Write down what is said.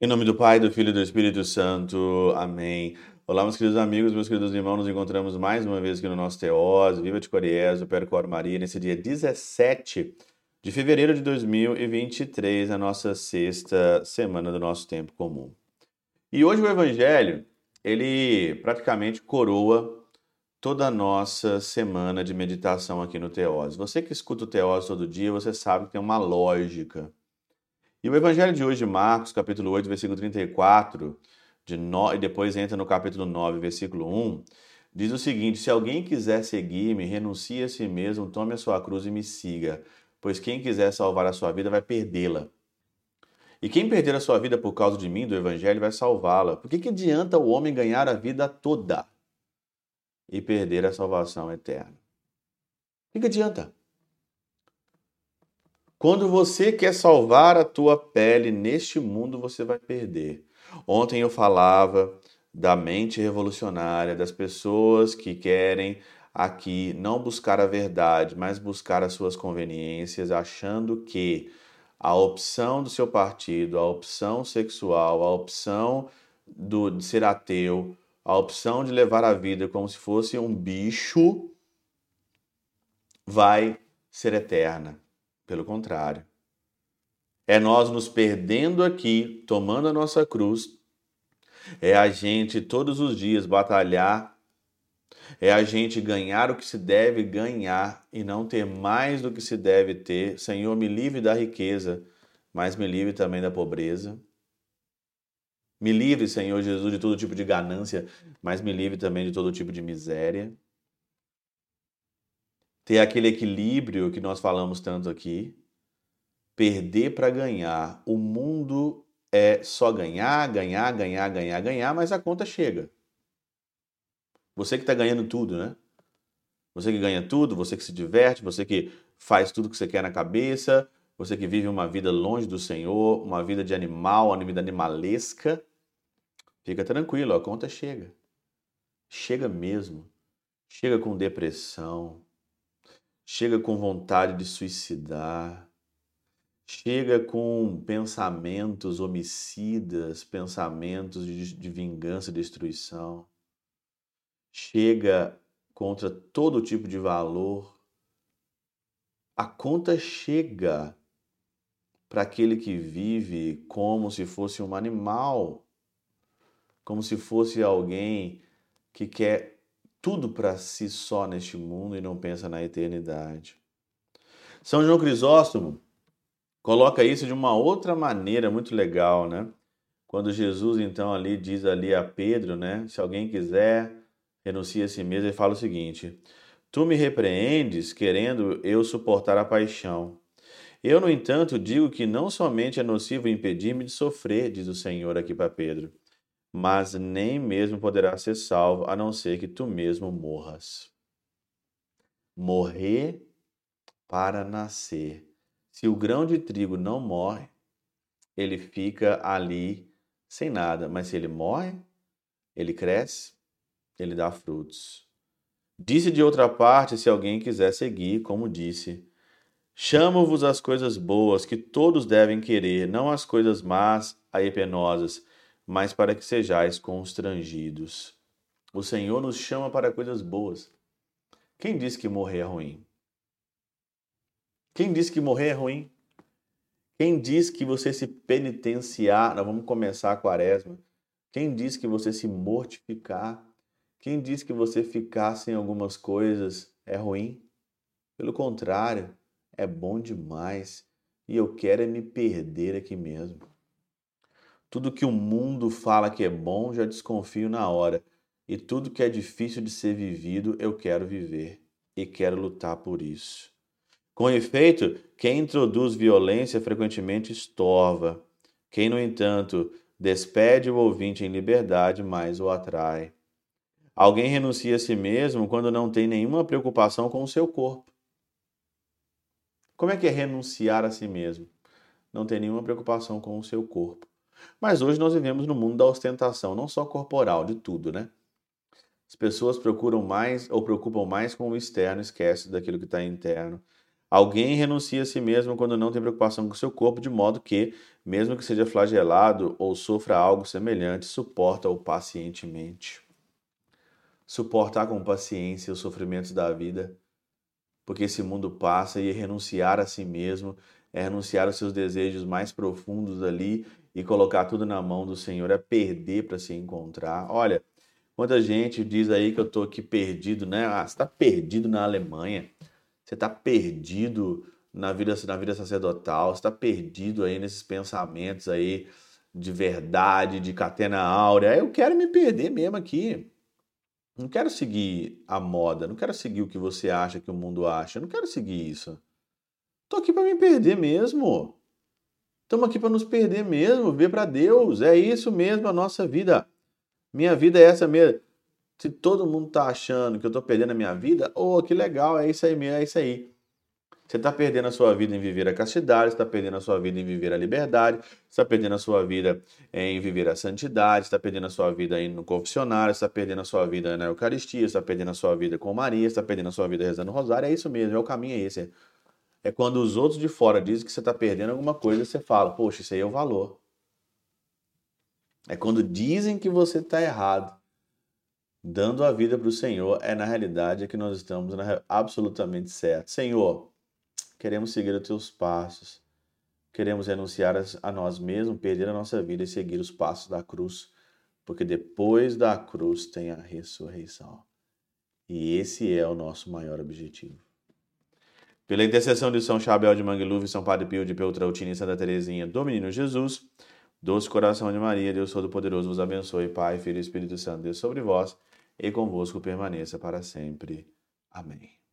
Em nome do Pai, do Filho e do Espírito Santo. Amém. Olá, meus queridos amigos, meus queridos irmãos, nos encontramos mais uma vez aqui no nosso Teós, Viva de Coriés, o Percor Maria, nesse dia 17 de fevereiro de 2023, a nossa sexta semana do nosso tempo comum. E hoje o Evangelho, ele praticamente coroa toda a nossa semana de meditação aqui no Teós. Você que escuta o Teós todo dia, você sabe que tem uma lógica e o evangelho de hoje, Marcos, capítulo 8, versículo 34, de no... e depois entra no capítulo 9, versículo 1, diz o seguinte: Se alguém quiser seguir-me, renuncie a si mesmo, tome a sua cruz e me siga, pois quem quiser salvar a sua vida vai perdê-la. E quem perder a sua vida por causa de mim, do evangelho, vai salvá-la. Por que, que adianta o homem ganhar a vida toda e perder a salvação eterna? O que, que adianta? Quando você quer salvar a tua pele neste mundo, você vai perder. Ontem eu falava da mente revolucionária, das pessoas que querem aqui não buscar a verdade, mas buscar as suas conveniências, achando que a opção do seu partido, a opção sexual, a opção do, de ser ateu, a opção de levar a vida como se fosse um bicho, vai ser eterna. Pelo contrário. É nós nos perdendo aqui, tomando a nossa cruz. É a gente todos os dias batalhar. É a gente ganhar o que se deve ganhar e não ter mais do que se deve ter. Senhor, me livre da riqueza, mas me livre também da pobreza. Me livre, Senhor Jesus, de todo tipo de ganância, mas me livre também de todo tipo de miséria ter aquele equilíbrio que nós falamos tanto aqui, perder para ganhar. O mundo é só ganhar, ganhar, ganhar, ganhar, ganhar, mas a conta chega. Você que está ganhando tudo, né? Você que ganha tudo, você que se diverte, você que faz tudo que você quer na cabeça, você que vive uma vida longe do Senhor, uma vida de animal, uma vida animalesca, fica tranquilo, a conta chega. Chega mesmo. Chega com depressão, chega com vontade de suicidar, chega com pensamentos homicidas, pensamentos de, de vingança e destruição, chega contra todo tipo de valor. A conta chega para aquele que vive como se fosse um animal, como se fosse alguém que quer tudo para si só neste mundo e não pensa na eternidade. São João Crisóstomo coloca isso de uma outra maneira muito legal, né? Quando Jesus então ali diz ali a Pedro, né? Se alguém quiser, renuncie a si mesmo, ele fala o seguinte: Tu me repreendes querendo eu suportar a paixão. Eu, no entanto, digo que não somente é nocivo impedir-me de sofrer, diz o Senhor aqui para Pedro, mas nem mesmo poderá ser salvo a não ser que tu mesmo morras. Morrer para nascer. Se o grão de trigo não morre, ele fica ali sem nada, mas se ele morre, ele cresce, ele dá frutos. Disse de outra parte, se alguém quiser seguir, como disse: Chamo-vos as coisas boas que todos devem querer, não as coisas más e penosas mas para que sejais constrangidos. O Senhor nos chama para coisas boas. Quem disse que morrer é ruim? Quem disse que morrer é ruim? Quem diz que você se penitenciar, nós vamos começar a quaresma. Quem diz que você se mortificar? Quem diz que você ficar sem algumas coisas é ruim? Pelo contrário, é bom demais. E eu quero é me perder aqui mesmo. Tudo que o mundo fala que é bom, já desconfio na hora. E tudo que é difícil de ser vivido, eu quero viver e quero lutar por isso. Com efeito, quem introduz violência frequentemente estorva. Quem, no entanto, despede o ouvinte em liberdade, mais o atrai. Alguém renuncia a si mesmo quando não tem nenhuma preocupação com o seu corpo. Como é que é renunciar a si mesmo? Não tem nenhuma preocupação com o seu corpo. Mas hoje nós vivemos no mundo da ostentação, não só corporal, de tudo, né? As pessoas procuram mais ou preocupam mais com o externo, esquecem daquilo que está interno. Alguém renuncia a si mesmo quando não tem preocupação com seu corpo, de modo que, mesmo que seja flagelado ou sofra algo semelhante, suporta-o pacientemente. Suportar com paciência os sofrimentos da vida, porque esse mundo passa e renunciar a si mesmo é renunciar aos seus desejos mais profundos ali e colocar tudo na mão do Senhor, é perder para se encontrar. Olha, quanta gente diz aí que eu estou aqui perdido, né? Ah, você está perdido na Alemanha você está perdido na vida, na vida sacerdotal, você está perdido aí nesses pensamentos aí de verdade, de catena áurea. Eu quero me perder mesmo aqui. Não quero seguir a moda, não quero seguir o que você acha que o mundo acha, não quero seguir isso. Tô aqui para me perder mesmo. Estamos aqui para nos perder mesmo, ver para Deus. É isso mesmo a nossa vida. Minha vida é essa mesmo. Se todo mundo tá achando que eu tô perdendo a minha vida, oh, que legal, é isso aí mesmo, é isso aí. Você está perdendo a sua vida em viver a castidade, está perdendo a sua vida em viver a liberdade, está perdendo a sua vida em viver a santidade, está perdendo a sua vida no confessionário, está perdendo a sua vida na Eucaristia, está perdendo a sua vida com Maria, está perdendo a sua vida rezando o rosário. É isso mesmo, é o caminho é esse. É quando os outros de fora dizem que você está perdendo alguma coisa, você fala, poxa, isso aí é o valor. É quando dizem que você está errado dando a vida para o Senhor, é na realidade que nós estamos absolutamente certos. Senhor, queremos seguir os teus passos, queremos renunciar a nós mesmos, perder a nossa vida e seguir os passos da cruz, porque depois da cruz tem a ressurreição. E esse é o nosso maior objetivo. Pela intercessão de São Chabel de Mangluf, São Padre Pio de Peltrautina e Santa Teresinha do Menino Jesus, doce coração de Maria, Deus Todo-Poderoso vos abençoe, Pai, Filho e Espírito Santo, Deus sobre vós e convosco permaneça para sempre. Amém.